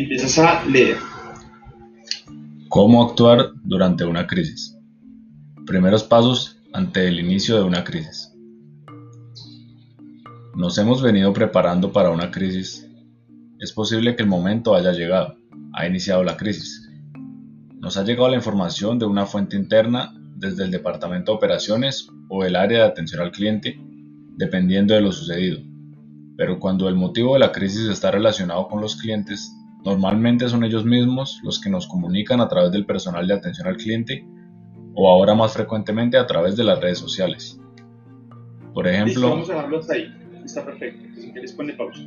empiezas a leer. ¿Cómo actuar durante una crisis? Primeros pasos ante el inicio de una crisis. Nos hemos venido preparando para una crisis. Es posible que el momento haya llegado, ha iniciado la crisis. Nos ha llegado la información de una fuente interna desde el Departamento de Operaciones o el área de atención al cliente, dependiendo de lo sucedido. Pero cuando el motivo de la crisis está relacionado con los clientes, normalmente son ellos mismos los que nos comunican a través del personal de atención al cliente o ahora más frecuentemente a través de las redes sociales. Por ejemplo, vamos a dejarlo hasta ahí. Está perfecto. Si quieres, ponle pausa.